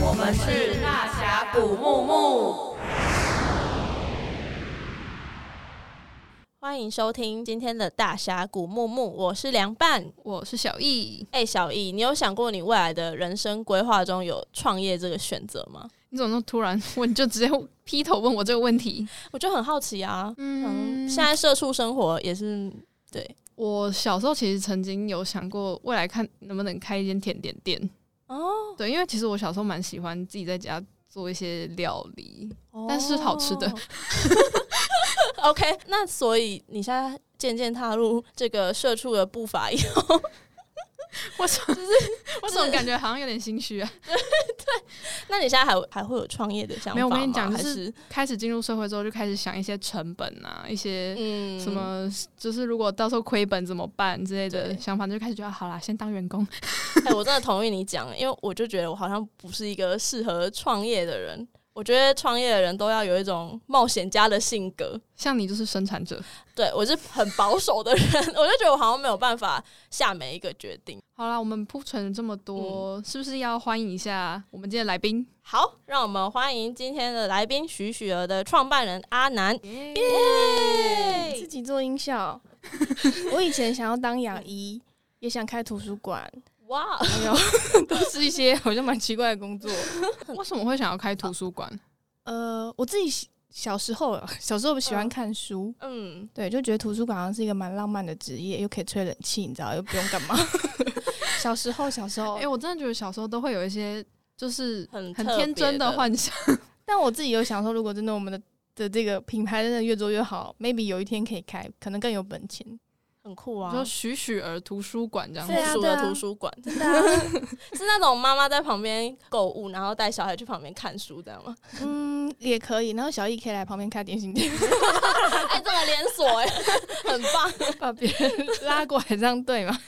我们是大峡谷木木，欢迎收听今天的大峡谷木木。我是凉拌，我是小易。哎、欸，小易，你有想过你未来的人生规划中有创业这个选择吗？你怎么那么突然问，就直接劈头问我这个问题？我就很好奇啊。嗯，现在社畜生活也是对。我小时候其实曾经有想过未来看能不能开一间甜点店。哦，对，因为其实我小时候蛮喜欢自己在家做一些料理，哦、但是好吃的。OK，那所以你现在渐渐踏入这个社畜的步伐以后。我怎 么就是我怎么感觉好像有点心虚啊？对 对，那你现在还还会有创业的想法吗？没有，我跟你讲，就是开始进入社会之后，就开始想一些成本啊，一些什么，就是如果到时候亏本怎么办之类的想法，就开始觉得好啦，先当员工。哎，我真的同意你讲，因为我就觉得我好像不是一个适合创业的人。我觉得创业的人都要有一种冒险家的性格，像你就是生产者，对，我是很保守的人，我就觉得我好像没有办法下每一个决定。好啦，我们铺陈了这么多，嗯，是不是要欢迎一下我们今天的来宾？好，让我们欢迎今天的来宾许许儿的创办人阿南。耶，自己做音效。我以前想要当牙医，也想开图书馆。哇，没有，都是一些 好像蛮奇怪的工作。为什么会想要开图书馆？呃，我自己小时候，小时候喜欢看书，嗯，对，就觉得图书馆好像是一个蛮浪漫的职业，又可以吹冷气，你知道，又不用干嘛。小时候，小时候，哎、欸，我真的觉得小时候都会有一些就是很很天真的幻想。但我自己有想说，如果真的我们的的这个品牌真的越做越好，maybe 有一天可以开，可能更有本钱。很酷啊！就栩栩儿图书馆这样，附属的图书馆，真的 是那种妈妈在旁边购物，然后带小孩去旁边看书，这样吗？嗯，也可以。然后小易可以来旁边开点心店，哎、欸，这个连锁哎，很棒，把别人拉过来，这样对吗？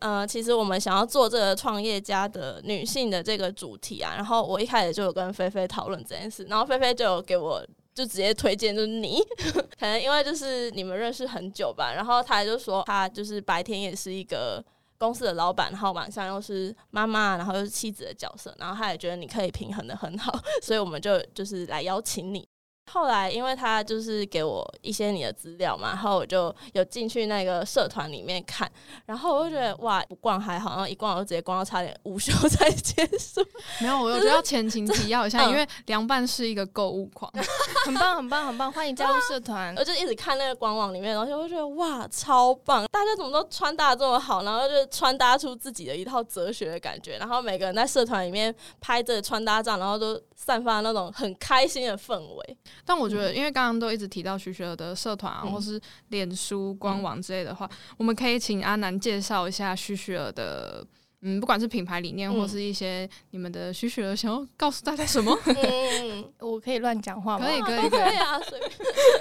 呃，其实我们想要做这个创业家的女性的这个主题啊，然后我一开始就有跟菲菲讨论这件事，然后菲菲就有给我。就直接推荐就是你，可能因为就是你们认识很久吧，然后他就说他就是白天也是一个公司的老板，然后晚上又是妈妈，然后又是妻子的角色，然后他也觉得你可以平衡的很好，所以我们就就是来邀请你。后来，因为他就是给我一些你的资料嘛，然后我就有进去那个社团里面看，然后我就觉得哇，不逛还好，然后一逛我就直接逛到差点午休才结束。没有，我 觉得要前情提要一下，因为凉拌是一个购物狂，很棒，很棒，很棒，欢迎加入社团。我就一直看那个官网里面的东西，我就觉得哇，超棒！大家怎么都穿搭这么好，然后就穿搭出自己的一套哲学的感觉，然后每个人在社团里面拍着穿搭照，然后都散发那种很开心的氛围。但我觉得，因为刚刚都一直提到许许儿的社团啊，嗯、或是脸书官网之类的话，嗯、我们可以请阿南介绍一下许许儿的，嗯，不管是品牌理念，或是一些你们的许许儿想要告诉大家什么？嗯，我可以乱讲话吗？可以，可以，可以啊，随便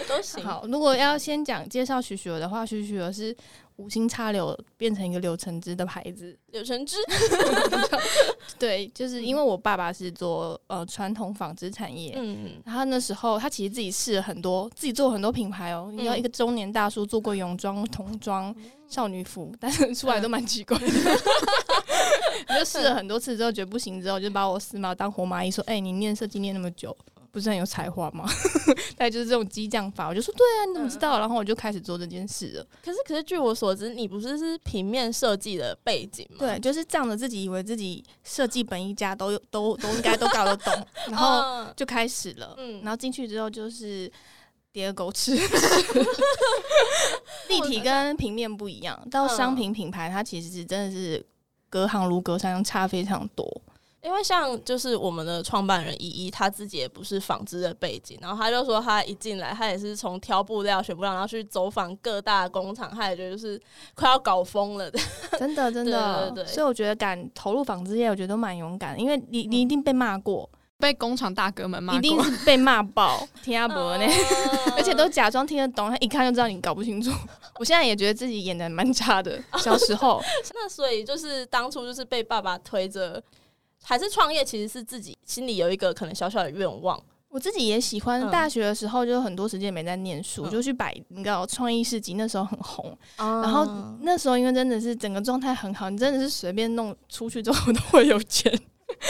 都行。好，如果要先讲介绍许许儿的话，许许儿是。无心插柳变成一个柳橙汁的牌子，柳橙汁。对，就是因为我爸爸是做呃传统纺织产业，嗯，然后那时候他其实自己试了很多，自己做很多品牌哦。你要一个中年大叔做过泳装、童装、少女服，但是出来都蛮奇怪的。我就试了很多次之后觉得不行，之后就把我死马当活马医，说：“哎、欸，你念设计念那么久。”不是很有才华吗？大概就是这种激将法。我就说对啊，你怎么知道？然后我就开始做这件事了。可是，可是据我所知，你不是是平面设计的背景吗？对，就是仗着自己以为自己设计本一家都有，都都应该都搞得懂，然后就开始了。嗯，然后进去之后就是第二狗吃。立体跟平面不一样，到商品品牌，它其实是真的是隔行如隔山，差非常多。因为像就是我们的创办人依依，他自己也不是纺织的背景，然后他就说他一进来，他也是从挑布料、选布料，然后去走访各大工厂，他也觉得就是快要搞疯了的。真的，真的，对对对。所以我觉得敢投入纺织业，我觉得都蛮勇敢，因为你你一定被骂过，被工厂大哥们骂过，一定是被骂爆，听阿伯呢，而且都假装听得懂，他一看就知道你搞不清楚。我现在也觉得自己演的蛮差的，小时候。那所以就是当初就是被爸爸推着。还是创业，其实是自己心里有一个可能小小的愿望，我自己也喜欢。大学的时候就很多时间没在念书，嗯、就去摆你知道创意市集，那时候很红。嗯、然后那时候因为真的是整个状态很好，你真的是随便弄出去之后 都会有钱。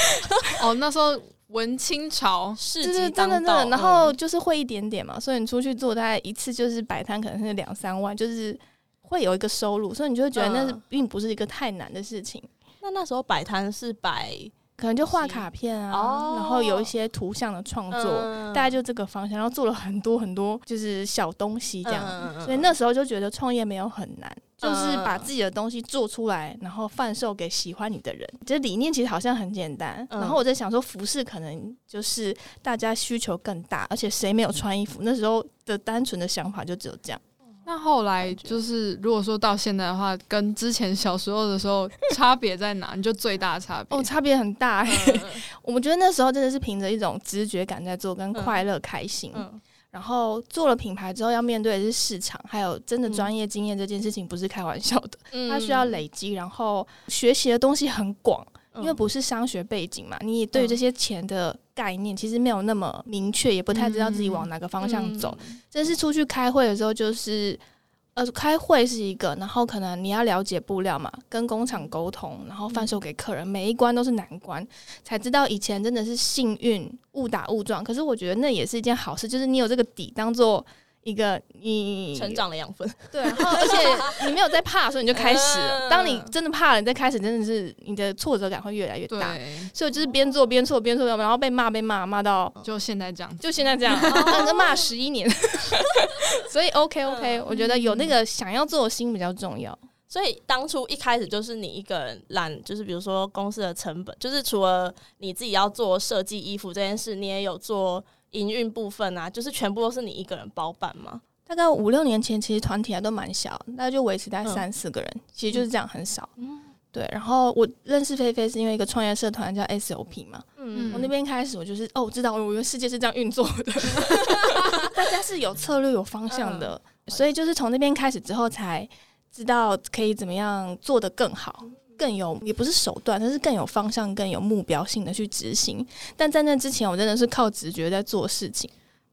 哦，那时候文青潮市集当道，真的真的，然后就是会一点点嘛，所以你出去做大概一次就是摆摊，可能是两三万，就是会有一个收入，所以你就会觉得那是并不是一个太难的事情。嗯、那那时候摆摊是摆。可能就画卡片啊，哦、然后有一些图像的创作，嗯、大概就这个方向，然后做了很多很多就是小东西这样，嗯、所以那时候就觉得创业没有很难，嗯、就是把自己的东西做出来，然后贩售给喜欢你的人。这理念其实好像很简单，嗯、然后我在想说服饰可能就是大家需求更大，而且谁没有穿衣服？那时候的单纯的想法就只有这样。那后来就是，如果说到现在的话，跟之前小时候的时候 差别在哪？你就最大的差别？哦，差别很大、欸。嗯、我觉得那时候真的是凭着一种直觉感在做，跟快乐、开心。嗯嗯、然后做了品牌之后，要面对的是市场，还有真的专业经验这件事情，不是开玩笑的。嗯、它需要累积，然后学习的东西很广。因为不是商学背景嘛，你对于这些钱的概念其实没有那么明确，也不太知道自己往哪个方向走。这是出去开会的时候，就是呃，开会是一个，然后可能你要了解布料嘛，跟工厂沟通，然后贩售给客人，每一关都是难关，才知道以前真的是幸运误打误撞。可是我觉得那也是一件好事，就是你有这个底当做。一个你成长的养分，对，然后而且你没有在怕，的时候你就开始了。当你真的怕了，你再开始，真的是你的挫折感会越来越大。所以就是边做边错边错，然后被骂被骂骂到就现在这样，就现在这样，那个骂十一年。所以 OK OK，我觉得有那个想要做的心比较重要。所以当初一开始就是你一个人揽，就是比如说公司的成本，就是除了你自己要做设计衣服这件事，你也有做。营运部分啊，就是全部都是你一个人包办吗？大概五六年前，其实团体还都蛮小，大概就维持在三四个人，嗯、其实就是这样，很少。嗯，对。然后我认识菲菲是因为一个创业社团叫 SOP 嘛。嗯，我那边开始，我就是哦，我知道，我以为世界是这样运作的，大家是有策略、有方向的，嗯、所以就是从那边开始之后，才知道可以怎么样做得更好。更有也不是手段，但是更有方向、更有目标性的去执行。但在那之前，我真的是靠直觉在做事情。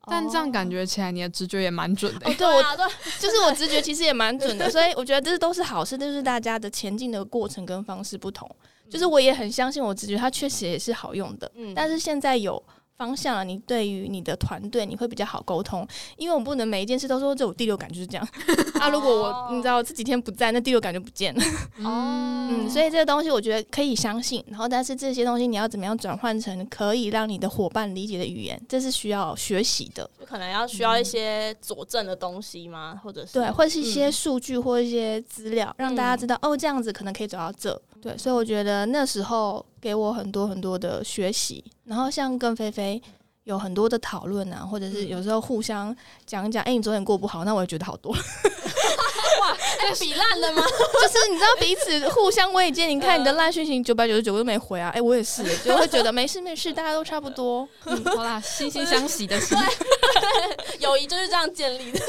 但这样感觉起来，你的直觉也蛮准的。哦，对，我 就是我直觉其实也蛮准的，所以我觉得这都是好事。就是大家的前进的过程跟方式不同，就是我也很相信我直觉，它确实也是好用的。嗯，但是现在有。方向啊，你对于你的团队你会比较好沟通，因为我不能每一件事都说这我第六感就是这样。啊，如果我你知道这几天不在，那第六感就不见了。哦，嗯，所以这个东西我觉得可以相信，然后但是这些东西你要怎么样转换成可以让你的伙伴理解的语言，这是需要学习的。可能要需要一些佐证的东西吗？或者是对，或是一些数据或一些资料，让大家知道哦，这样子可能可以走到这。对，所以我觉得那时候给我很多很多的学习，然后像跟菲菲有很多的讨论啊，或者是有时候互相讲一讲，哎、欸，你昨天过不好，那我也觉得好多。哇，在比烂了吗？就是你知道彼此互相慰藉。你看你的烂讯息九百九十九个都没回啊，哎、欸，我也是，就会觉得没事没事，大家都差不多。嗯，好啦，惺惺相惜的心，友谊就是这样建立的。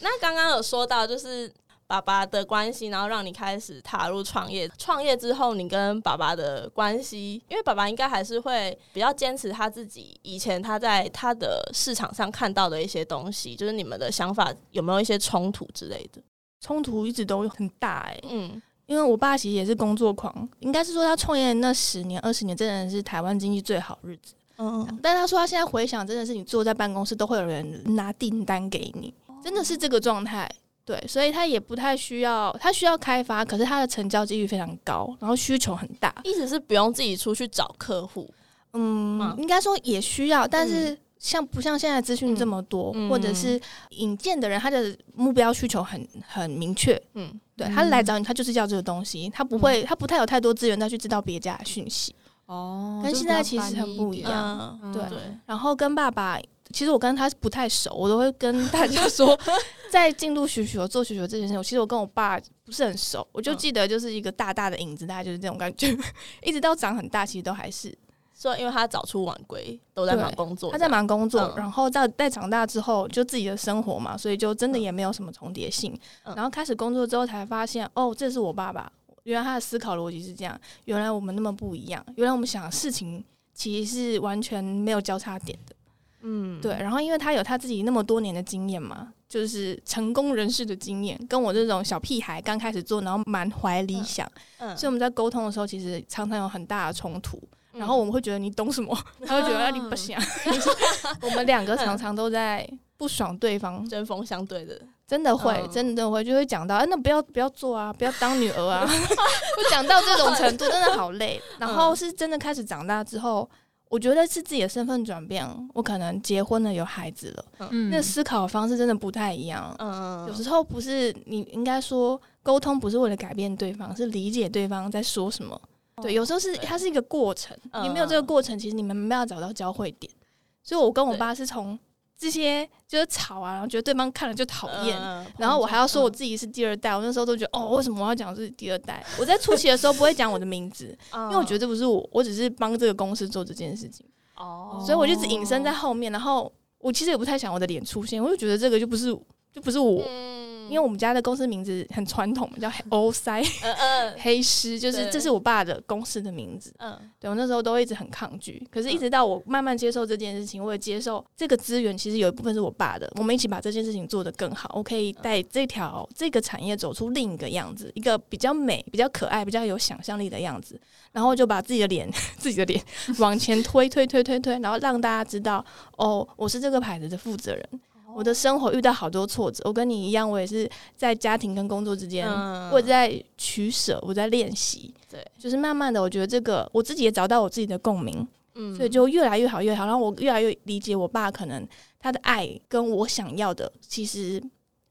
那刚刚有说到，就是。爸爸的关系，然后让你开始踏入创业。创业之后，你跟爸爸的关系，因为爸爸应该还是会比较坚持他自己以前他在他的市场上看到的一些东西。就是你们的想法有没有一些冲突之类的？冲突一直都很大哎、欸。嗯，因为我爸其实也是工作狂，应该是说他创业那十年、二十年，真的是台湾经济最好日子。嗯，但他说他现在回想，真的是你坐在办公室都会有人拿订单给你，真的是这个状态。对，所以他也不太需要，他需要开发，可是他的成交几率非常高，然后需求很大。意思是不用自己出去找客户，嗯，嗯应该说也需要，但是像不像现在资讯这么多，嗯、或者是引荐的人，他的目标需求很很明确，嗯，对他来找你，他就是要这个东西，他不会，嗯、他不太有太多资源再去知道别家的讯息。哦，跟现在其实很不一样。对然后跟爸爸。其实我跟他不太熟，我都会跟大家 说，在进入学学做学学这件事情，其实我跟我爸不是很熟，我就记得就是一个大大的影子，大概就是这种感觉，一直到长很大，其实都还是说，因为他早出晚归，都在忙工作，他在忙工作，嗯、然后到在长大之后，就自己的生活嘛，所以就真的也没有什么重叠性。嗯、然后开始工作之后，才发现哦，这是我爸爸，原来他的思考逻辑是这样，原来我们那么不一样，原来我们想的事情。其实是完全没有交叉点的。嗯，对。然后因为他有他自己那么多年的经验嘛，就是成功人士的经验，跟我这种小屁孩刚开始做，然后满怀理想，嗯，嗯，所以我们在沟通的时候，其实常常有很大的冲突。嗯、然后我们会觉得你懂什么，他会觉得你不行。我们两个常常都在不爽对方，针锋相对的，真的会，嗯、真的会，就会讲到，哎，那不要不要做啊，不要当女儿啊，会讲到这种程度，真的好累。然后是真的开始长大之后，我觉得是自己的身份转变，我可能结婚了，有孩子了，嗯，那思考方式真的不太一样。嗯，有时候不是你应该说沟通，不是为了改变对方，是理解对方在说什么。对，有时候是它是一个过程，你没有这个过程，其实你们没有找到交汇点。所以，我跟我爸是从这些就是吵啊，然后觉得对方看了就讨厌，然后我还要说我自己是第二代。我那时候都觉得，哦，为什么我要讲自己第二代？我在初期的时候不会讲我的名字，因为我觉得这不是我，我只是帮这个公司做这件事情。哦，所以我就只隐身在后面，然后我其实也不太想我的脸出现，我就觉得这个就不是，就不是我。因为我们家的公司名字很传统，叫欧塞，黑狮，就是这是我爸的公司的名字。嗯，对，我那时候都一直很抗拒，可是一直到我慢慢接受这件事情，我也接受这个资源其实有一部分是我爸的，我们一起把这件事情做得更好，我可以带这条这个产业走出另一个样子，一个比较美、比较可爱、比较有想象力的样子，然后就把自己的脸、自己的脸往前推、推、推、推、推，然后让大家知道，哦，我是这个牌子的负责人。我的生活遇到好多挫折，我跟你一样，我也是在家庭跟工作之间，嗯、我在取舍，我在练习，对，就是慢慢的，我觉得这个我自己也找到我自己的共鸣，嗯，所以就越来越好，越好，然后我越来越理解我爸，可能他的爱跟我想要的，其实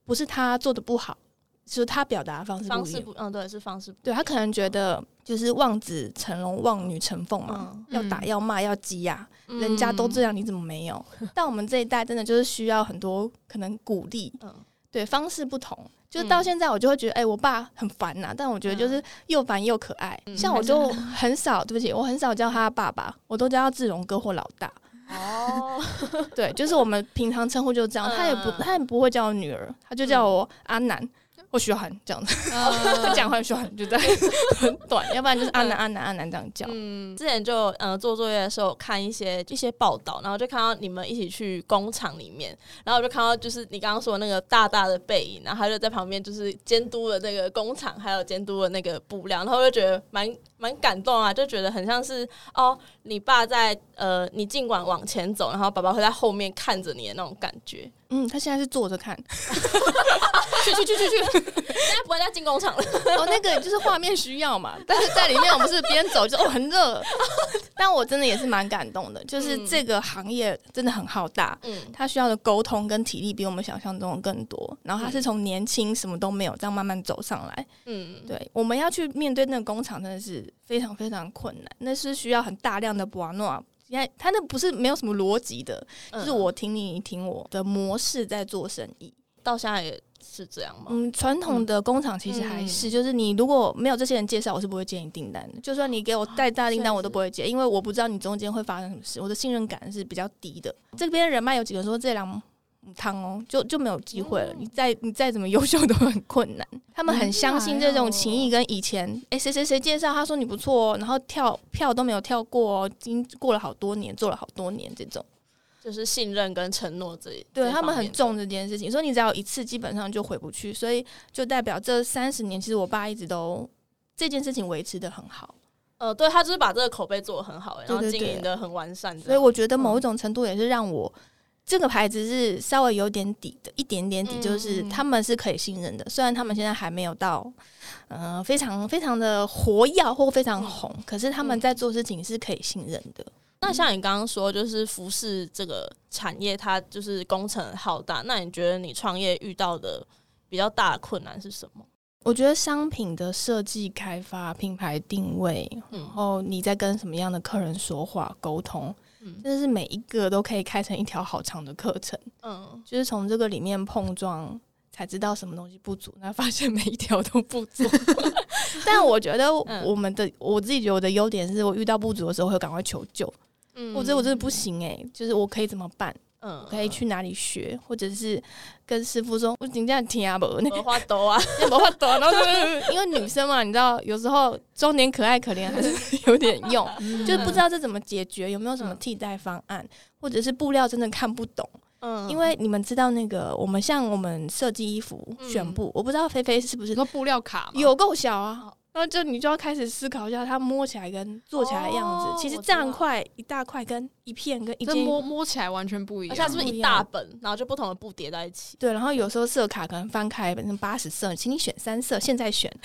不是他做的不好。就是他表达的方式不一样，方式不，嗯，对，是方式不。对，他可能觉得就是望子成龙，望女成凤嘛，嗯、要打要骂要激呀，嗯、人家都这样，你怎么没有？嗯、但我们这一代真的就是需要很多可能鼓励，嗯，对，方式不同。就是到现在我就会觉得，哎、欸，我爸很烦呐，但我觉得就是又烦又可爱。嗯、像我就很少，对不起，我很少叫他爸爸，我都叫他志荣哥或老大。哦，对，就是我们平常称呼就这样，他也不，他也不会叫我女儿，他就叫我阿南。不需要喊这样子，他 讲话需要喊，就在 很短，要不然就是阿南阿南阿南这样叫。嗯，之前就呃做作业的时候看一些一些报道，然后就看到你们一起去工厂里面，然后我就看到就是你刚刚说的那个大大的背影，然后他就在旁边就是监督了那个工厂，还有监督了那个布料，然后就觉得蛮蛮感动啊，就觉得很像是哦，你爸在呃，你尽管往前走，然后爸爸会在后面看着你的那种感觉。嗯，他现在是坐着看，去去去去去，现在不会再进工厂了。哦，那个就是画面需要嘛，但是在里面我们是边走就哦很热，但我真的也是蛮感动的，就是这个行业真的很浩大，嗯，他需要的沟通跟体力比我们想象中的更多。然后他是从年轻什么都没有这样慢慢走上来，嗯，对，我们要去面对那个工厂真的是非常非常困难，那是需要很大量的瓦诺。你看，他那不是没有什么逻辑的，嗯、就是我听你，你听我的模式在做生意，到现在也是这样吗？嗯，传统的工厂其实还是，嗯、就是你如果没有这些人介绍，我是不会接你订单的。就算你给我带大订单，我都不会接，啊、因为我不知道你中间会发生什么事，我的信任感是比较低的。这边人脉有几个人说这两。汤哦，就就没有机会了。你再你再怎么优秀都很困难。他们很相信这种情谊，跟以前哎谁谁谁介绍，他说你不错哦，然后跳票都没有跳过哦，已经过了好多年，做了好多年，这种就是信任跟承诺这一对他们很重这件事情。所以你只要一次，基本上就回不去。所以就代表这三十年，其实我爸一直都这件事情维持的很好。呃，对他就是把这个口碑做得很好，然后经营的很完善。所以我觉得某一种程度也是让我。这个牌子是稍微有点底的，一点点底，就是他们是可以信任的。嗯、虽然他们现在还没有到，呃，非常非常的活跃或非常红，嗯、可是他们在做事情是可以信任的。那像你刚刚说，就是服饰这个产业，它就是工程浩大。那你觉得你创业遇到的比较大的困难是什么？我觉得商品的设计、开发、品牌定位，然后你在跟什么样的客人说话、沟通。真的是每一个都可以开成一条好长的课程，嗯，就是从这个里面碰撞，才知道什么东西不足，那发现每一条都不足。但我觉得我们的，我自己觉得我的优点是我遇到不足的时候会赶快求救，嗯，我觉得我真的不行诶、欸，就是我可以怎么办？嗯，可以去哪里学，或者是跟师傅说，我今天听啊不，没话多啊，没话多，然后就因为女生嘛，你知道，有时候装点可爱可怜还是 有点用，就是不知道这怎么解决，有没有什么替代方案，或者是布料真的看不懂。嗯，因为你们知道那个，我们像我们设计衣服选布，我不知道菲菲是不是那布料卡有够小啊。然后就你就要开始思考一下，它摸起来跟做起来的样子，哦、其实这样块一大块跟一片跟一件摸摸起来完全不一样，像是不是一大本，然后就不同的布叠在一起。对，然后有时候色卡可能翻开本身八十色，请你选三色，现在选。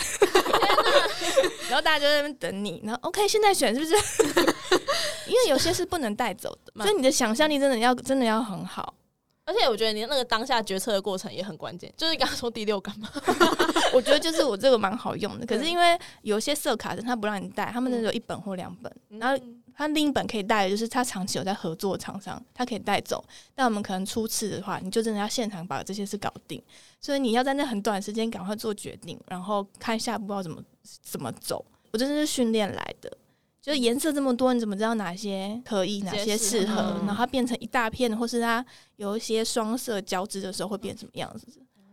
然后大家就在那边等你，然后 OK，现在选是不是？因为有些是不能带走的，所以你的想象力真的要真的要很好。而且我觉得你那个当下决策的过程也很关键，就是刚刚说第六感嘛，我觉得就是我这个蛮好用的。可是因为有些色卡的他不让你带，他们那有一本或两本，然后他另一本可以带的就是他长期有在合作的厂商，他可以带走。但我们可能初次的话，你就真的要现场把这些事搞定，所以你要在那很短时间赶快做决定，然后看下一步要怎么怎么走。我真的是训练来的。就是颜色这么多，你怎么知道哪些可以，哪些适合？然后它变成一大片，或是它有一些双色交织的时候会变什么样子？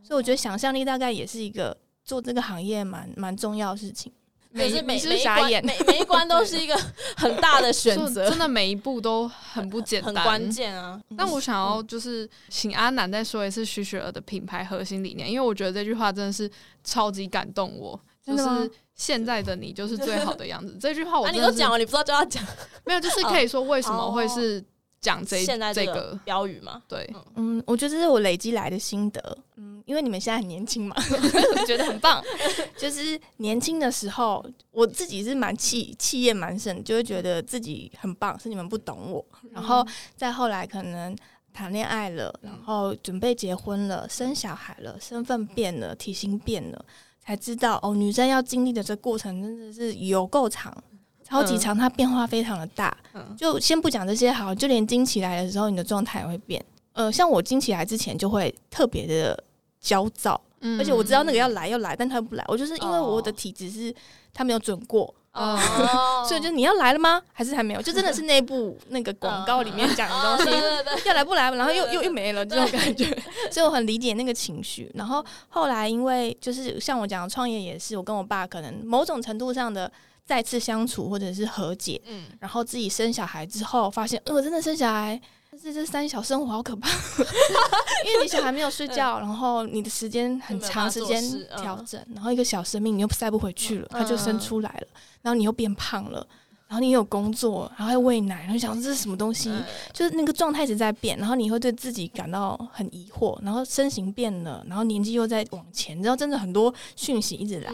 所以我觉得想象力大概也是一个做这个行业蛮蛮重要的事情。每是每每一关每每一关都是一个很大的选择，真的每一步都很不简单，很关键啊！但我想要就是请阿南再说一次徐雪儿的品牌核心理念，因为我觉得这句话真的是超级感动我，就是。现在的你就是最好的样子。这句话我、啊、你都讲了，你不知道就要讲，没有，就是可以说为什么会是讲这现在这个标语嘛？对，嗯，我觉得这是我累积来的心得。嗯，因为你们现在很年轻嘛，我 觉得很棒。就是年轻的时候，我自己是蛮气气焰蛮盛，就会觉得自己很棒，是你们不懂我。然后再后来可能谈恋爱了，然后准备结婚了，生小孩了，身份变了，体型变了。才知道哦，女生要经历的这过程真的是有够长，超级长，它变化非常的大。嗯、就先不讲这些好，就连经起来的时候，你的状态也会变。呃，像我经起来之前就会特别的焦躁，嗯、而且我知道那个要来要来，但它不来。我就是因为我的体质是它没有准过。哦，所以就你要来了吗？还是还没有？就真的是那部 那个广告里面讲的东西，要来不来？然后又又又没了这种感觉，所以我很理解那个情绪。然后后来因为就是像我讲创业也是，我跟我爸可能某种程度上的再次相处或者是和解，嗯，然后自己生小孩之后发现，呃，真的生小孩。这这三小生活好可怕，因为你小孩没有睡觉，然后你的时间很长时间调整，然后一个小生命你又塞不回去了，它就生出来了，然后你又变胖了，然后你也有工作，然后要喂奶，然后想这是什么东西，就是那个状态一直在变，然后你会对自己感到很疑惑，然后身形变了，然后年纪又在往前，然后真的很多讯息一直来，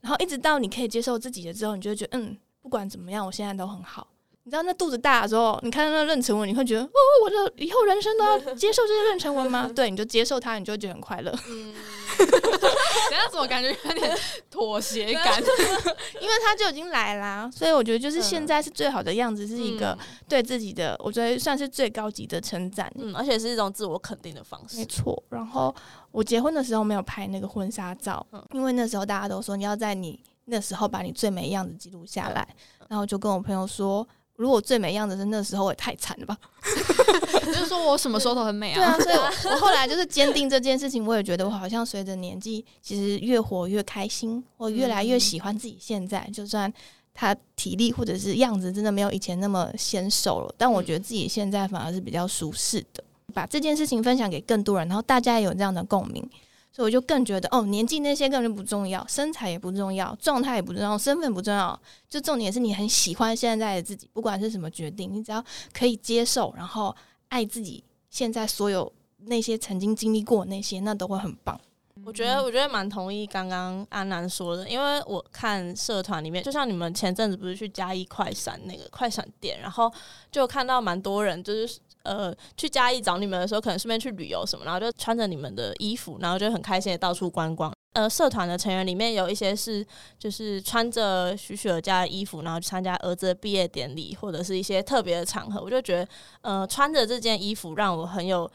然后一直到你可以接受自己的之后，你就会觉得嗯，不管怎么样，我现在都很好。你知道那肚子大的时候，你看到那妊娠纹，你会觉得哦，我的以后人生都要 接受这些妊娠纹吗？对，你就接受它，你就会觉得很快乐。嗯，等下怎么感觉有点妥协感？因为它就已经来啦，所以我觉得就是现在是最好的样子，是一个对自己的，我觉得算是最高级的称赞。嗯，而且是一种自我肯定的方式。没错。然后我结婚的时候没有拍那个婚纱照，因为那时候大家都说你要在你那时候把你最美样子记录下来，然后就跟我朋友说。如果最美样子是那时候，也太惨了吧！就是说我什么时候都很美啊。对啊，所以我，我后来就是坚定这件事情。我也觉得我好像随着年纪，其实越活越开心，我越来越喜欢自己现在。就算他体力或者是样子真的没有以前那么纤瘦了，但我觉得自己现在反而是比较舒适的。把这件事情分享给更多人，然后大家也有这样的共鸣。所以我就更觉得，哦，年纪那些根本就不重要，身材也不重要，状态也不重要，身份不重要，就重点是你很喜欢现在的自己，不管是什么决定，你只要可以接受，然后爱自己现在所有那些曾经经历过那些，那都会很棒。我觉得，我觉得蛮同意刚刚安南说的，因为我看社团里面，就像你们前阵子不是去嘉义快闪那个快闪店，然后就看到蛮多人就是。呃，去嘉义找你们的时候，可能顺便去旅游什么，然后就穿着你们的衣服，然后就很开心的到处观光。呃，社团的成员里面有一些是就是穿着许雪儿家的衣服，然后去参加儿子的毕业典礼或者是一些特别的场合。我就觉得，呃，穿着这件衣服让我很有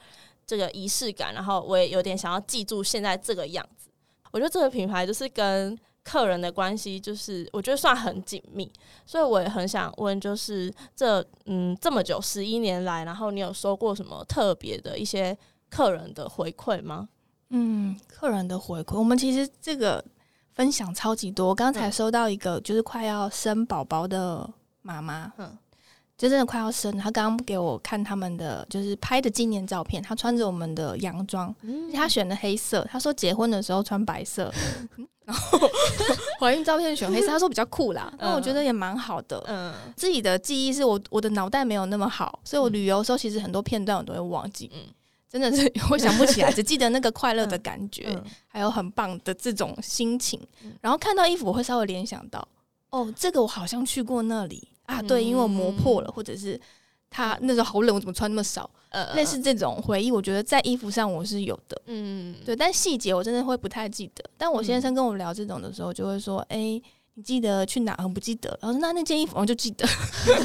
这个仪式感，然后我也有点想要记住现在这个样子。我觉得这个品牌就是跟。客人的关系，就是我觉得算很紧密，所以我也很想问，就是这嗯这么久十一年来，然后你有收过什么特别的一些客人的回馈吗？嗯，客人的回馈，我们其实这个分享超级多。刚才收到一个，就是快要生宝宝的妈妈，嗯。就真的快要生，她刚刚给我看他们的就是拍的纪念照片，她穿着我们的洋装，嗯、他选的黑色。她说结婚的时候穿白色，然 后怀孕照片选黑色，他说比较酷啦。那、嗯、我觉得也蛮好的。嗯，自己的记忆是我我的脑袋没有那么好，所以我旅游的时候其实很多片段我都会忘记。嗯，真的是 我想不起来，只记得那个快乐的感觉，嗯、还有很棒的这种心情。然后看到衣服，我会稍微联想到，哦，这个我好像去过那里。啊，对，因为我磨破了，嗯、或者是他那时候好冷，我怎么穿那么少？呃，类似这种回忆，我觉得在衣服上我是有的。嗯，对，但细节我真的会不太记得。但我先生跟我聊这种的时候，就会说：“哎、嗯，你记得去哪？”我不记得。然后说：“那那件衣服我就记得。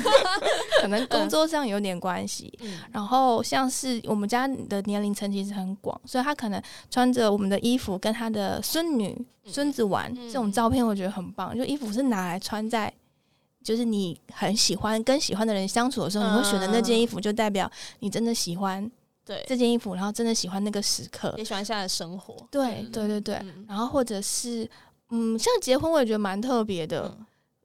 ”可能工作上有点关系。嗯、然后像是我们家的年龄层其实很广，所以他可能穿着我们的衣服跟他的孙女、孙子玩、嗯、这种照片，我觉得很棒。就衣服是拿来穿在。就是你很喜欢跟喜欢的人相处的时候，你会选择那件衣服，就代表你真的喜欢对这件衣服，然后真的喜欢那个时刻，也喜欢现在的生活。对对对对，然后或者是嗯，像结婚，我也觉得蛮特别的。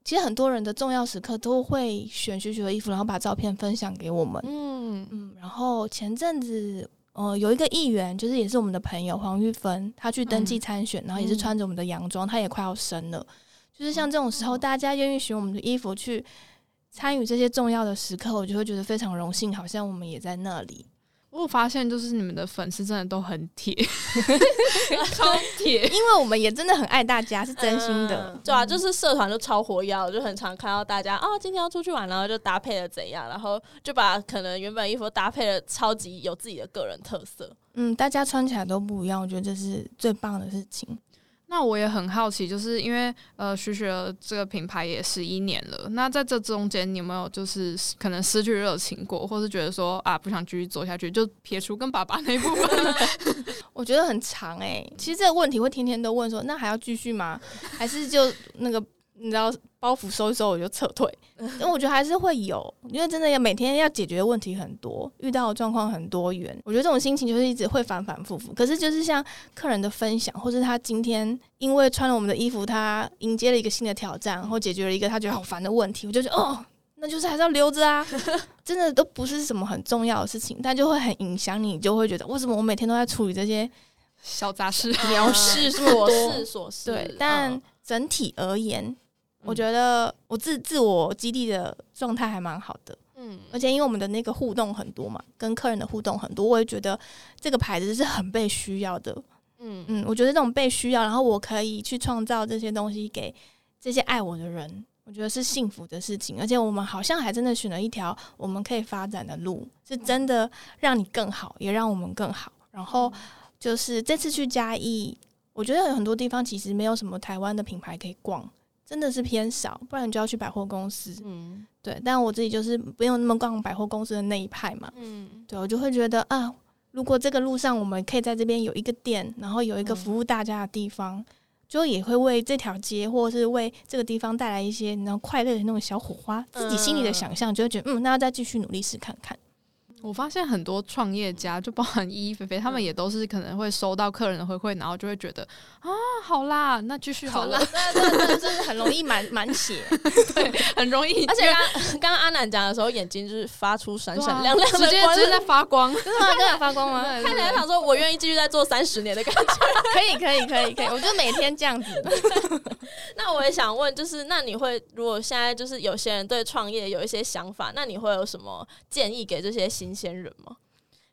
其实很多人的重要时刻都会选许许的衣服，然后把照片分享给我们。嗯嗯。然后前阵子，呃，有一个议员，就是也是我们的朋友黄玉芬，她去登记参选，然后也是穿着我们的洋装，她也快要生了。就是像这种时候，大家愿意选我们的衣服去参与这些重要的时刻，我就会觉得非常荣幸，好像我们也在那里。我发现，就是你们的粉丝真的都很铁，超铁，因为我们也真的很爱大家，是真心的。对啊，就是社团就超活跃，我就很常看到大家啊、哦，今天要出去玩，然后就搭配了怎样，然后就把可能原本衣服搭配的超级有自己的个人特色。嗯，大家穿起来都不一样，我觉得这是最棒的事情。那我也很好奇，就是因为呃，徐雪这个品牌也十一年了。那在这中间，你有没有就是可能失去热情过，或是觉得说啊，不想继续做下去，就撇除跟爸爸那一部分？我觉得很长哎、其实这个问题会天天都问说，那还要继续吗？还是就那个？你知道包袱收一收我就撤退，因为我觉得还是会有，因为真的要每天要解决的问题很多，遇到的状况很多元。我觉得这种心情就是一直会反反复复。可是就是像客人的分享，或是他今天因为穿了我们的衣服，他迎接了一个新的挑战，或解决了一个他觉得好烦的问题，我就觉得哦，那就是还是要留着啊。真的都不是什么很重要的事情，但就会很影响你，就会觉得为什么我每天都在处理这些小杂事、鸟事、琐事、琐事。对，但整体而言。我觉得我自自我激励的状态还蛮好的，嗯，而且因为我们的那个互动很多嘛，跟客人的互动很多，我也觉得这个牌子是很被需要的，嗯嗯，我觉得这种被需要，然后我可以去创造这些东西给这些爱我的人，我觉得是幸福的事情。而且我们好像还真的选了一条我们可以发展的路，是真的让你更好，也让我们更好。然后就是这次去嘉义，我觉得有很多地方其实没有什么台湾的品牌可以逛。真的是偏少，不然你就要去百货公司。嗯，对，但我自己就是不用那么逛百货公司的那一派嘛。嗯，对，我就会觉得啊，如果这个路上我们可以在这边有一个店，然后有一个服务大家的地方，嗯、就也会为这条街或者是为这个地方带来一些然后快乐的那种小火花。自己心里的想象就会觉得，嗯，那要再继续努力试看看。我发现很多创业家，就包含依依、菲菲，他们也都是可能会收到客人的回馈，然后就会觉得啊，好啦，那继续好了。对对对，就是很容易满满血，对，很容易。而且刚刚刚阿南讲的时候，眼睛就是发出闪闪亮亮的光，直接直接在发光，真的吗？真的发光吗？看起来想说，我愿意继续再做三十年的感觉。可以可以可以可以，我就每天这样子。那我也想问，就是那你会如果现在就是有些人对创业有一些想法，那你会有什么建议给这些新鲜人吗？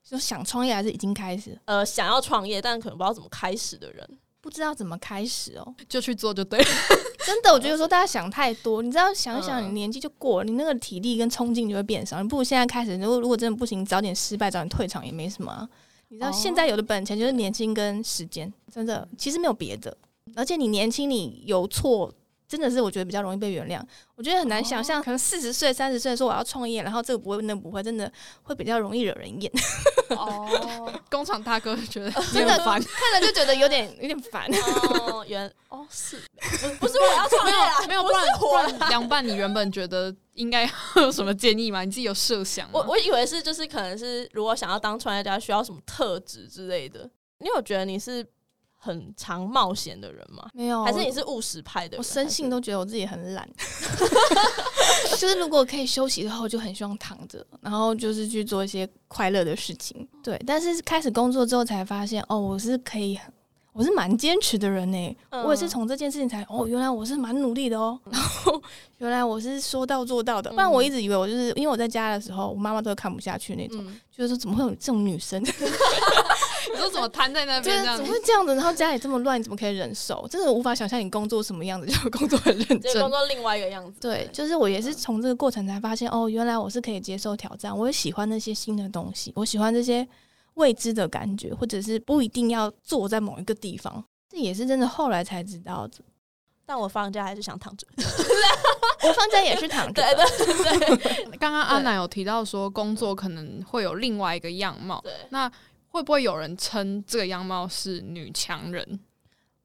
就想创业还是已经开始？呃，想要创业，但可能不知道怎么开始的人，不知道怎么开始哦，就去做就对了。真的，我觉得说大家想太多，你知道，想一想，你年纪就过了，你那个体力跟冲劲就会变少。你不如现在开始，如果如果真的不行，早点失败，早点退场也没什么。你知道，现在有的本钱就是年轻跟时间，真的，其实没有别的。而且你年轻，你有错真的是我觉得比较容易被原谅。我觉得很难想象，可能四十岁、三十岁说我要创业，然后这个不会，那个不会，真的会比较容易惹人厌。哦，工厂大哥觉得 真的烦，看了就觉得有点有点烦。哦，原哦是，不是我要创业啊，没有，不然不然凉拌，你原本觉得应该有什么建议吗？你自己有设想吗？我我以为是，就是可能是如果想要当创业家，需要什么特质之类的。你有觉得你是？很常冒险的人吗？没有，还是你是务实派的人？我生性都觉得我自己很懒 就是如果可以休息的话，我就很希望躺着，然后就是去做一些快乐的事情。对，但是开始工作之后才发现，哦，我是可以，我是蛮坚持的人呢。嗯、我也是从这件事情才，哦，原来我是蛮努力的哦，然后原来我是说到做到的。不然我一直以为我就是因为我在家的时候，我妈妈都看不下去那种，嗯、就是说怎么会有这种女生？你说怎么瘫在那边？对，怎么会这样子？然后家里这么乱，你怎么可以忍受？真的无法想象你工作什么样子，就 工作很认真，工作另外一个样子。对，就是我也是从这个过程才发现，哦，原来我是可以接受挑战，我也喜欢那些新的东西，我喜欢这些未知的感觉，或者是不一定要坐在某一个地方。这也是真的后来才知道的。但我放假还是想躺着，我放假也是躺着。对对对。刚刚阿奶有提到说，工作可能会有另外一个样貌。对，那。会不会有人称这个样貌是女强人？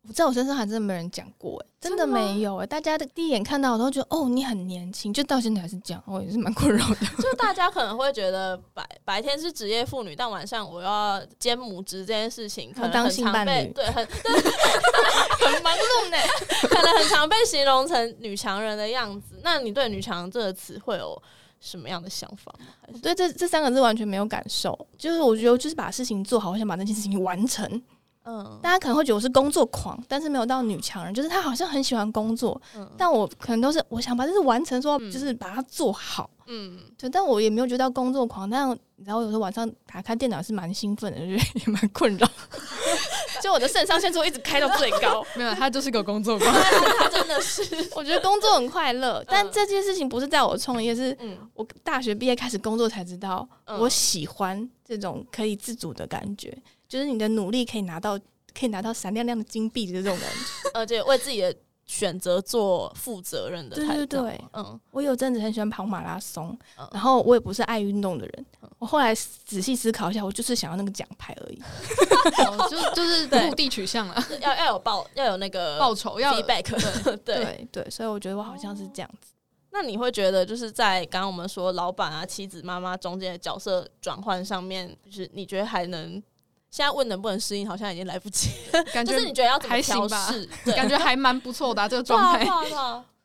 我在我身上还真的没人讲过，哎，真的没有哎。大家的第一眼看到我都觉得，哦，你很年轻，就到现在还是这样，我也是蛮困扰的。就大家可能会觉得白白天是职业妇女，但晚上我要兼母职这件事情，可能很常被对很 很忙碌呢，可能很常被形容成女强人的样子。那你对“女强”这个词汇有？什么样的想法？对，这这三个字完全没有感受，就是我觉得就是把事情做好，我想把那件事情完成。嗯，大家可能会觉得我是工作狂，但是没有到女强人，就是她好像很喜欢工作，嗯，但我可能都是我想把这事完成，说就是把它做好。嗯，对，但我也没有觉得工作狂，但然后有时候晚上打开电脑是蛮兴奋的，就觉得也蛮困扰。就我的肾上腺素一直开到最高，没有，他就是个工作狂，他真的是。我觉得工作很快乐，但这件事情不是在我创业，是我大学毕业开始工作才知道，我喜欢这种可以自主的感觉。就是你的努力可以拿到，可以拿到闪亮亮的金币的这种感觉，而且为自己的选择做负责任的态度。对对对，嗯，我有阵子很喜欢跑马拉松，嗯、然后我也不是爱运动的人。嗯、我后来仔细思考一下，我就是想要那个奖牌而已，哦、就就是目的取向了，要要有报，要有那个报酬，要 feedback。对对对，所以我觉得我好像是这样子。那你会觉得，就是在刚刚我们说老板啊、妻子、妈妈中间的角色转换上面，就是你觉得还能？现在问能不能适应，好像已经来不及了。感觉你觉得要怎么调试？感觉还蛮不错的、啊、这个状态。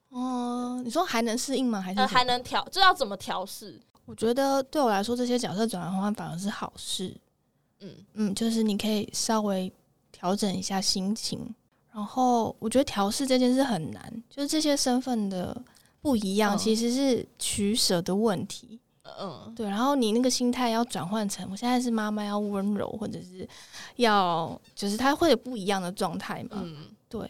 哦，你说还能适应吗？还是、呃、还能调？这要怎么调试？我觉得对我来说，这些角色转换反而是好事。嗯嗯，就是你可以稍微调整一下心情。然后我觉得调试这件事很难，就是这些身份的不一样，其实是取舍的问题。嗯，对，然后你那个心态要转换成，我现在是妈妈，要温柔，或者是要，就是他会有不一样的状态嘛。嗯，对，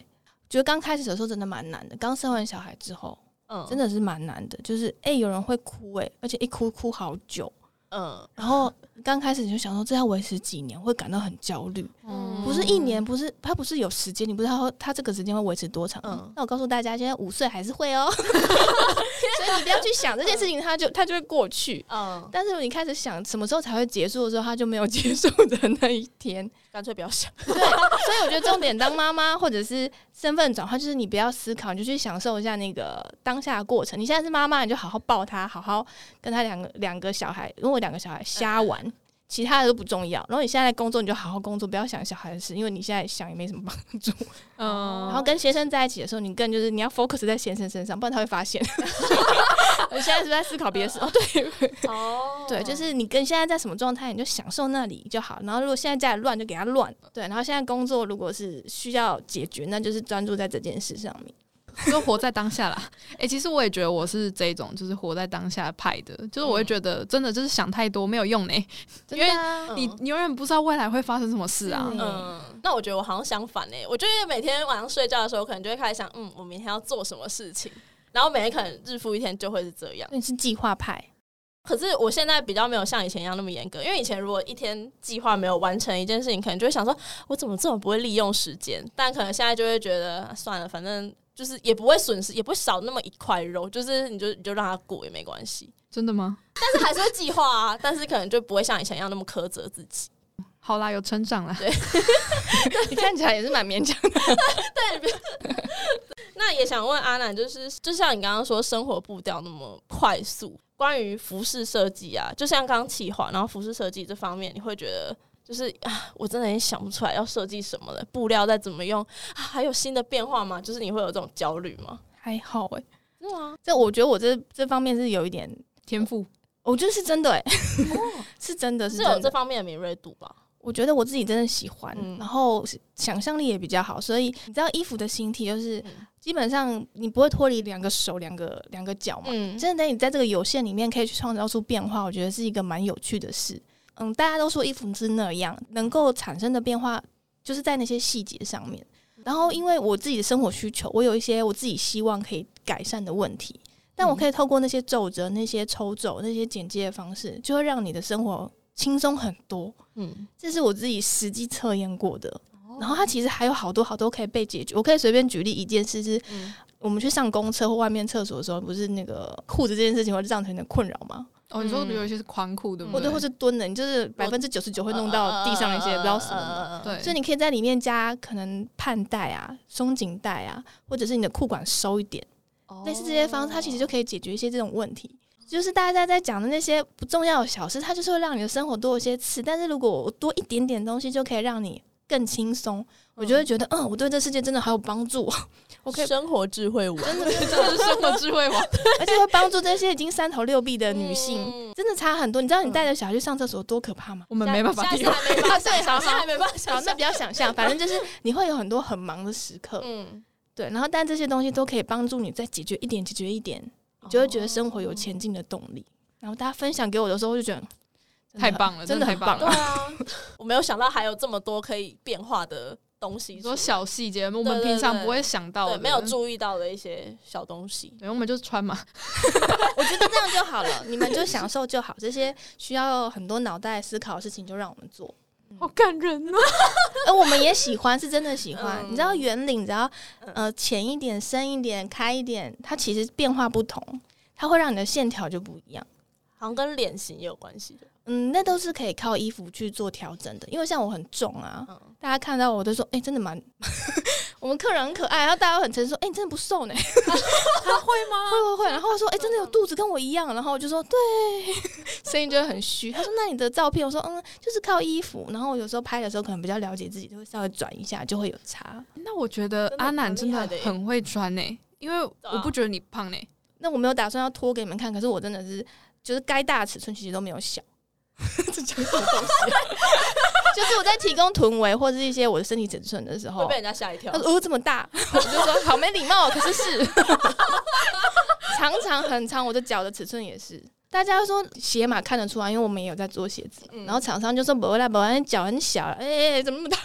觉得刚开始的时候真的蛮难的，刚生完小孩之后，嗯，真的是蛮难的，就是哎、欸，有人会哭哎，而且一哭哭好久。嗯，然后刚开始你就想说，这要维持几年，会感到很焦虑。嗯，不是一年，不是他不是有时间，你不知道他这个时间会维持多长。嗯，那我告诉大家，现在五岁还是会哦，所以你不要去想这件事情，他就他就会过去。嗯，但是你开始想什么时候才会结束的时候，他就没有结束的那一天。干脆不要想。对，所以我觉得重点，当妈妈或者是身份转换，就是你不要思考，你就去享受一下那个当下的过程。你现在是妈妈，你就好好抱他，好好跟他两个两个小孩，如果两个小孩瞎玩。嗯其他的都不重要，然后你现在在工作，你就好好工作，不要想小孩的事，因为你现在想也没什么帮助。嗯，然后跟先生在一起的时候，你更就是你要 focus 在先生身上，不然他会发现。我现在是在思考别的事？哦，对，哦，对，就是你跟现在在什么状态，你就享受那里就好。然后如果现在家里乱，就给他乱。对，然后现在工作如果是需要解决，那就是专注在这件事上面。就活在当下啦，诶、欸，其实我也觉得我是这种，就是活在当下派的。就是我会觉得，真的就是想太多没有用呢，因为你你永远不知道未来会发生什么事啊。嗯，那我觉得我好像相反呢。我觉得每天晚上睡觉的时候，可能就会开始想，嗯，我明天要做什么事情，然后每天可能日复一天就会是这样。你是计划派，可是我现在比较没有像以前一样那么严格，因为以前如果一天计划没有完成一件事情，可能就会想说，我怎么这么不会利用时间？但可能现在就会觉得算了，反正。就是也不会损失，也不会少那么一块肉，就是你就你就让它过也没关系。真的吗？但是还是会计划啊，但是可能就不会像以前一样那么苛责自己。好啦，有成长了。对，你看起来也是蛮勉强的。对。那也想问阿南，就是就像你刚刚说，生活步调那么快速，关于服饰设计啊，就像刚刚企划，然后服饰设计这方面，你会觉得就是啊，我真的也想不出来要设计什么了，布料再怎么用啊，还有新的变化吗？就是你会有这种焦虑吗？还好哎、欸，是吗？这我觉得我这这方面是有一点天赋，我觉得是真的哎、欸，是真的是，真的是有这方面的敏锐度吧。我觉得我自己真的喜欢，嗯、然后想象力也比较好，所以你知道衣服的形体就是基本上你不会脱离两个手、两个两个脚嘛。嗯，真的等你在这个有限里面可以去创造出变化，我觉得是一个蛮有趣的事。嗯，大家都说衣服是那样，能够产生的变化就是在那些细节上面。然后因为我自己的生活需求，我有一些我自己希望可以改善的问题，但我可以透过那些皱褶、那些抽皱、那些剪接的方式，就会让你的生活轻松很多。嗯，这是我自己实际测验过的，然后它其实还有好多好多可以被解决。我可以随便举例一件事，是我们去上公厕或外面厕所的时候，不是那个裤子这件事情会造成你的困扰吗？哦，你说比如有些是宽裤的，或者或是蹲的，你就是百分之九十九会弄到地上一些不知道什么。对，所以你可以在里面加可能盼带啊、松紧带啊，或者是你的裤管收一点，类似这些方式，它其实就可以解决一些这种问题。就是大家在讲的那些不重要的小事，它就是会让你的生活多一些刺。但是如果我多一点点东西，就可以让你更轻松，我就会觉得，嗯，我对这世界真的好有帮助。我可以生活智慧王，真的真的是生活智慧王，而且会帮助这些已经三头六臂的女性，真的差很多。你知道你带着小孩去上厕所多可怕吗？我们没办法 对，好像还没办法。想，那不要想象，反正就是你会有很多很忙的时刻，嗯，对。然后，但这些东西都可以帮助你再解决一点，解决一点，你就会觉得生活有前进的动力。然后大家分享给我的时候，我就觉得太棒了，真的太棒了。对啊，我没有想到还有这么多可以变化的东西，说小细节，我们平常不会想到的，没有注意到的一些小东西。对，我们就是穿嘛，我觉得这样就好了，你们就享受就好。这些需要很多脑袋思考的事情，就让我们做。好感人啊！而 我们也喜欢，是真的喜欢。你知道圆领，只要呃浅一点、深一点、开一点，它其实变化不同，它会让你的线条就不一样。好像跟脸型也有关系的，嗯，那都是可以靠衣服去做调整的。因为像我很重啊，嗯、大家看到我都说，哎、欸，真的蛮，我们客人很可爱，然后大家都很诚实说，哎、欸，你真的不瘦呢？他会吗？会会会。然后我说，哎、欸，真的有肚子跟我一样。然后我就说，对，声音就会很虚。他说，那你的照片？我说，嗯，就是靠衣服。然后我有时候拍的时候，可能比较了解自己，就会稍微转一下，就会有差。那我觉得阿南真的很会穿呢，因为我不觉得你胖呢。那我没有打算要脱给你们看，可是我真的是。就是该大的尺寸其实都没有小，这叫什么东西？就是我在提供臀围或者是一些我的身体尺寸的时候，会被人家吓一跳。他说：“哦，这么大！” 我就说：“好没礼貌。”可是是长长很长，我的脚的尺寸也是。大家说鞋码看得出来，因为我们也有在做鞋子。嗯、然后厂商就说：“不啦不来，脚很小。”哎、欸，怎么那么大？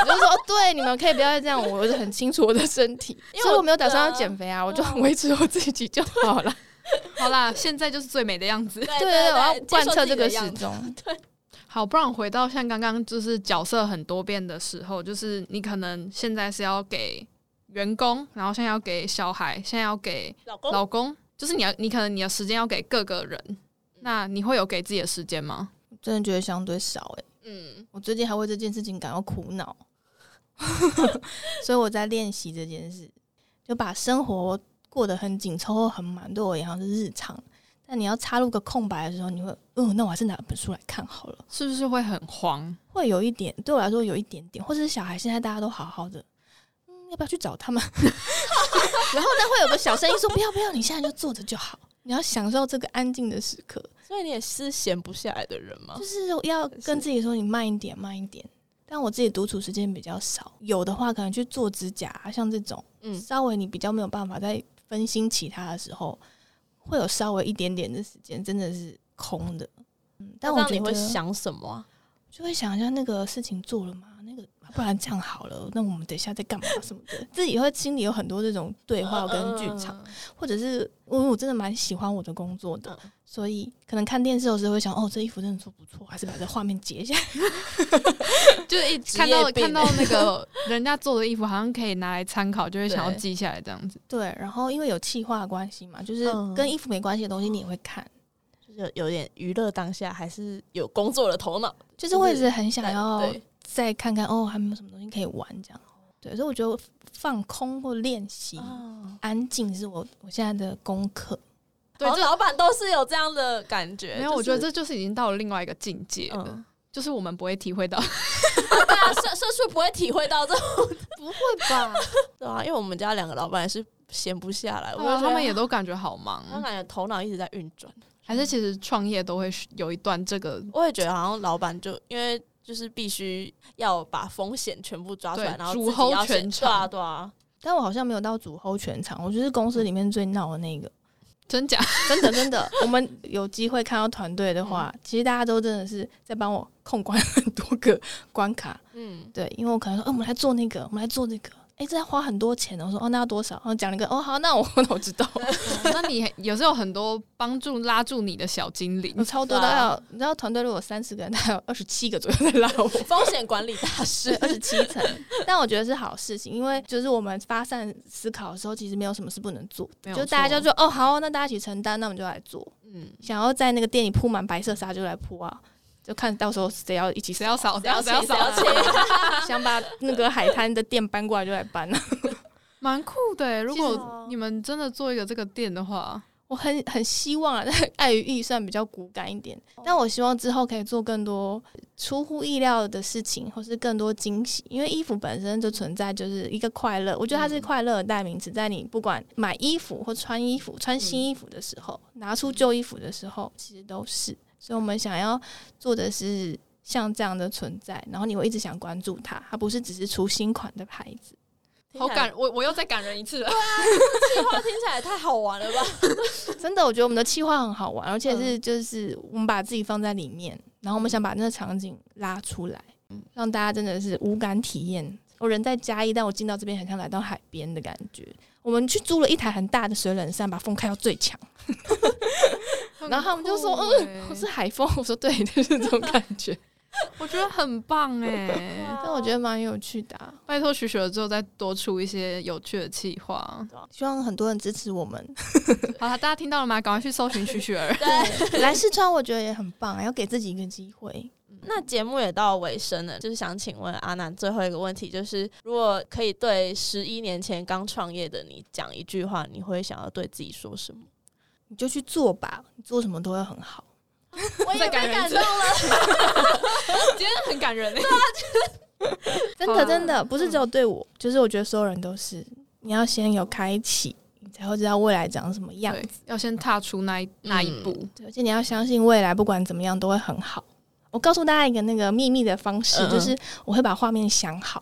我就说：“对，你们可以不要再这样，我很清楚我的身体，因为我，没有打算要减肥啊，嗯、我就维持我自己就好了。” 好啦，现在就是最美的样子。对对对，我要贯彻这个始终。对，好，不然回到像刚刚就是角色很多变的时候，就是你可能现在是要给员工，然后现在要给小孩，现在要给老公，老公，就是你要，你可能你的时间要给各个人。那你会有给自己的时间吗？真的觉得相对少诶、欸。嗯，我最近还为这件事情感到苦恼，所以我在练习这件事，就把生活。过得很紧凑或很满，对我而言好像是日常。但你要插入个空白的时候，你会，嗯、呃，那我还是拿本书来看好了。是不是会很慌？会有一点，对我来说有一点点，或者是小孩现在大家都好好的，嗯，要不要去找他们？然后呢会有个小声音说：“不要不要，你现在就坐着就好，你要享受这个安静的时刻。”所以你也是闲不下来的人吗？就是要跟自己说：“你慢一点，慢一点。”但我自己独处时间比较少，有的话可能去做指甲，像这种，嗯，稍微你比较没有办法在。分心其他的时候，会有稍微一点点的时间，真的是空的。嗯，但我觉得你会想什么啊？就会想一下那个事情做了吗？那个不然这样好了，那我们等一下再干嘛 什么的，自己会心里有很多这种对话跟剧场，或者是因为我真的蛮喜欢我的工作的，所以可能看电视的时候会想，哦，这衣服真的做不错，还是把这画面截一下，就是一看到看到那个 人家做的衣服，好像可以拿来参考，就会想要记下来这样子。对，然后因为有气化关系嘛，就是跟衣服没关系的东西你也会看。有有点娱乐当下，还是有工作的头脑，就是会一直很想要再看看哦，还有没有什么东西可以玩这样。对，所以我觉得放空或练习，安静是我我现在的功课。对，这老板都是有这样的感觉。没有，我觉得这就是已经到了另外一个境界了，就是我们不会体会到。对 啊，社社畜不会体会到这种，不会吧？对啊，因为我们家两个老板也是闲不下来，我觉得他们也都感觉好忙，我感觉头脑一直在运转。还是其实创业都会有一段这个，我也觉得好像老板就因为就是必须要把风险全部抓出来，然后主 hold 全场，对啊对啊。但我好像没有到主 hold 全场，我就是公司里面最闹的那个，真假？真的真的。我们有机会看到团队的话，其实大家都真的是在帮我控关很多个关卡。嗯，对，因为我可能说，哎，我们来做那个，我们来做那个。哎，这要花很多钱的。我说哦，那要多少？然后讲了一个哦，好，那我我知道。那你有时候很多帮助拉住你的小精灵，我超多的。要你知道，团队如果三十个人，他有二十七个左右在拉我。风险管理大师，二十七层。但我觉得是好事情，因为就是我们发散思考的时候，其实没有什么是不能做。就大家就说哦，好，那大家一起承担，那我们就来做。嗯，想要在那个店里铺满白色纱就来铺啊。就看到时候谁要一起，谁要扫，谁要谁要扫，想把那个海滩的店搬过来就来搬了，蛮酷的。如果你们真的做一个这个店的话，我很很希望啊，但碍于预算比较骨感一点。但我希望之后可以做更多出乎意料的事情，或是更多惊喜。因为衣服本身就存在就是一个快乐，我觉得它是快乐的代名词。在你不管买衣服或穿衣服、穿新衣服的时候，拿出旧衣服的时候，其实都是。所以我们想要做的是像这样的存在，然后你会一直想关注它，它不是只是出新款的牌子。好感，我我又再感人一次了。对啊，企划听起来太好玩了吧？真的，我觉得我们的企划很好玩，而且是就是我们把自己放在里面，然后我们想把那个场景拉出来，让大家真的是无感体验。我人在嘉义，但我进到这边很像来到海边的感觉。我们去租了一台很大的水冷扇，把风开到最强。然后他们就说：“嗯，我是海风。”我说：“对，就是这种感觉。”我觉得很棒哎，但我觉得蛮有趣的。拜托许许了之后，再多出一些有趣的企划，希望很多人支持我们。好，大家听到了吗？赶快去搜寻许雪儿。对，来四川，我觉得也很棒，要给自己一个机会。那节目也到尾声了，就是想请问阿南最后一个问题，就是如果可以对十一年前刚创业的你讲一句话，你会想要对自己说什么？你就去做吧，你做什么都会很好。我也被感动了，今天很感人。对啊，真的真的不是只有对我，就是我觉得所有人都是。你要先有开启，你才会知道未来长什么样子。要先踏出那一那一步，而且你要相信未来不管怎么样都会很好。我告诉大家一个那个秘密的方式，就是我会把画面想好。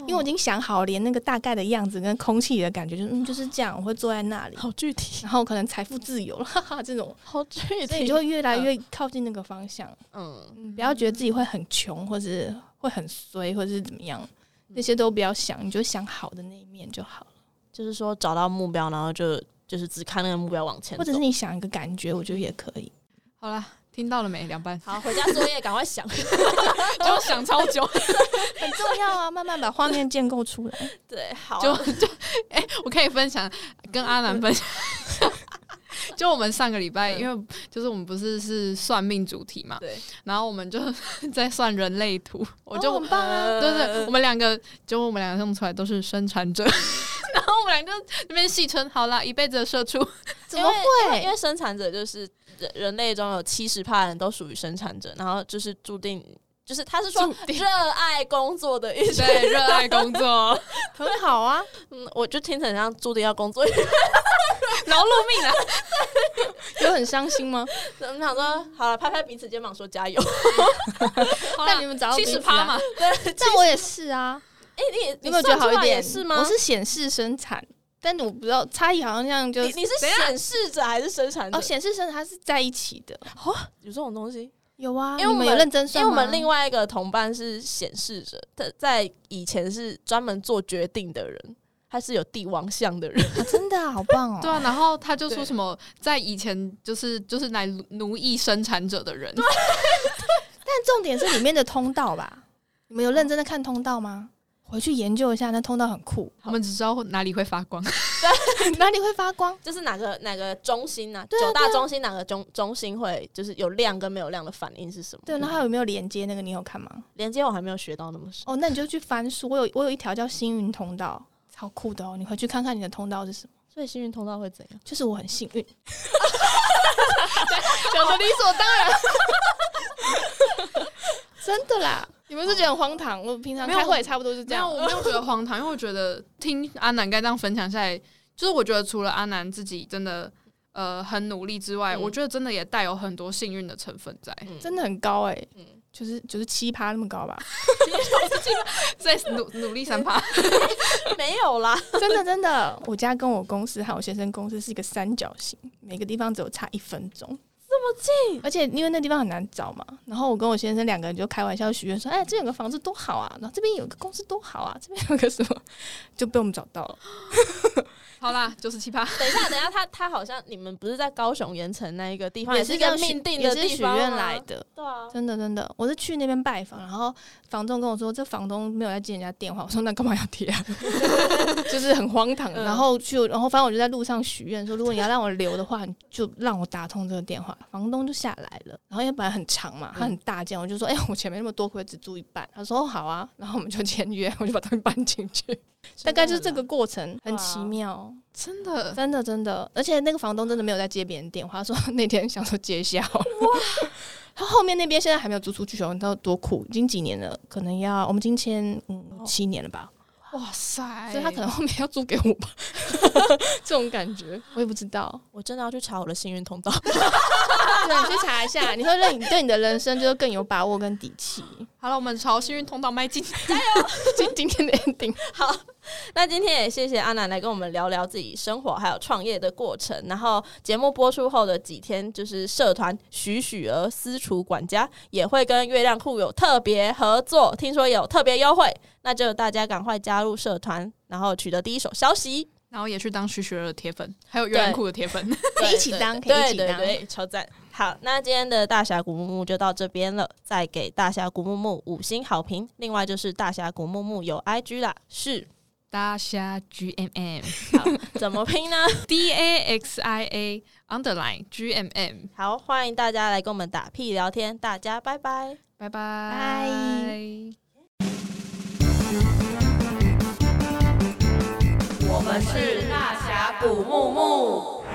因为我已经想好，连那个大概的样子跟空气的感觉，就是嗯就是这样，我会坐在那里，好具体。然后可能财富自由了，哈哈，这种好具体，所以你就会越来越靠近那个方向。嗯，嗯，不要觉得自己会很穷，或是会很衰，或者是怎么样，那些都不要想，你就想好的那一面就好了。就是说找到目标，然后就就是只看那个目标往前，或者是你想一个感觉，我觉得也可以。好了。听到了没？凉拌。好，回家作业 赶快想，就想超久，很重要啊！慢慢把画面建构出来。对，好，就就哎、欸，我可以分享，跟阿南分享。就我们上个礼拜，因为就是我们不是是算命主题嘛，对。然后我们就在算人类图，我就很棒啊！对对，我们两个，就我们两个弄出来都是生产者，然后我们两个那边戏称好了，一辈子的社畜，怎么会？因为生产者就是。人人类中有七十趴人都属于生产者，然后就是注定，就是他是说热爱工作的一种，对，热爱工作 很好啊。嗯，我就听成像注定要工作，劳碌命啊，有很伤心吗？我们想说，好了，拍拍彼此肩膀说加油。但你们找到七十趴嘛？对，但我也是啊。哎，你你有没有觉得好一点？是吗？我是显示生产。但我不知道差异，好像像就是你是显示者还是生产者？哦，显示生产它是在一起的。哦，有这种东西？有啊，因为我们有认真算，因为我们另外一个同伴是显示者，他在以前是专门做决定的人，他是有帝王相的人，啊、真的、啊、好棒哦。对啊，然后他就说什么，在以前就是就是来奴役生产者的人。对，但重点是里面的通道吧？你们有认真的看通道吗？回去研究一下，那通道很酷。他们只知道哪里会发光，对，哪里会发光，就是哪个哪个中心啊？九大中心哪个中中心会就是有亮跟没有亮的反应是什么？对，那它有没有连接？那个你有看吗？连接我还没有学到那么深。哦，那你就去翻书。我有我有一条叫星云通道，超酷的哦！你回去看看你的通道是什么。所以幸运通道会怎样？就是我很幸运，讲的理所当然。真的啦。你们是觉得很荒唐？我平常开会也差不多是这样。我没有觉得荒唐，因为我觉得听阿南该这样分享下来，就是我觉得除了阿南自己真的呃很努力之外，嗯、我觉得真的也带有很多幸运的成分在，真的很高哎、欸，嗯，就是就是七趴那么高吧，再努努力三趴，没有啦，真的真的，我家跟我公司还有我先生公司是一个三角形，每个地方只有差一分钟。这么近，而且因为那地方很难找嘛，然后我跟我先生两个人就开玩笑许愿说：“哎，这有个房子多好啊，然后这边有个公司多好啊，这边有个什么，就被我们找到了。”好啦，九十七趴。等一下，等一下，他他好像你们不是在高雄盐城那一个地方，也是一个命定的地方，许愿来的。对啊，真的真的，我是去那边拜访，然后房东跟我说，这房东没有在接人家电话，我说那干嘛要贴啊？就是很荒唐。然后去，然后反正我就在路上许愿说，如果你要让我留的话，你就让我打通这个电话。房东就下来了，然后因为本来很长嘛，他很大间，我就说，哎、欸，我前面那么多，可不可以只租一半？他说好啊，然后我们就签约，我就把东西搬进去。大概就是这个过程，很奇妙，真的，真的，真的，而且那个房东真的没有在接别人电话，说那天想说接一下好了。哇，他后面那边现在还没有租出去哦，你知道多苦，已经几年了，可能要我们今签嗯七年了吧。哇塞！所以他可能后面要租给我吧，这种感觉我也不知道。我真的要去查我的幸运通道，对，你去查一下，你会让你对你的人生就更有把握跟底气。好了，我们朝幸运通道迈进，加油！今今天的 ending 好，那今天也谢谢阿南来跟我们聊聊自己生活还有创业的过程。然后节目播出后的几天，就是社团许许儿私厨管家也会跟月亮裤有特别合作，听说有特别优惠。那就大家赶快加入社团，然后取得第一手消息，然后也去当许许儿的铁粉，还有月亮裤的铁粉，可以一起当，可以一起当，对对对，超赞。好，那今天的大峡谷木木就到这边了，再给大峡谷木木五星好评。另外就是大峡谷木木有 IG 啦，是大侠 G M M，好，怎么拼呢？D A X I A underline G M M。好，欢迎大家来跟我们打屁聊天，大家拜拜，拜拜。我们是大峡谷木木。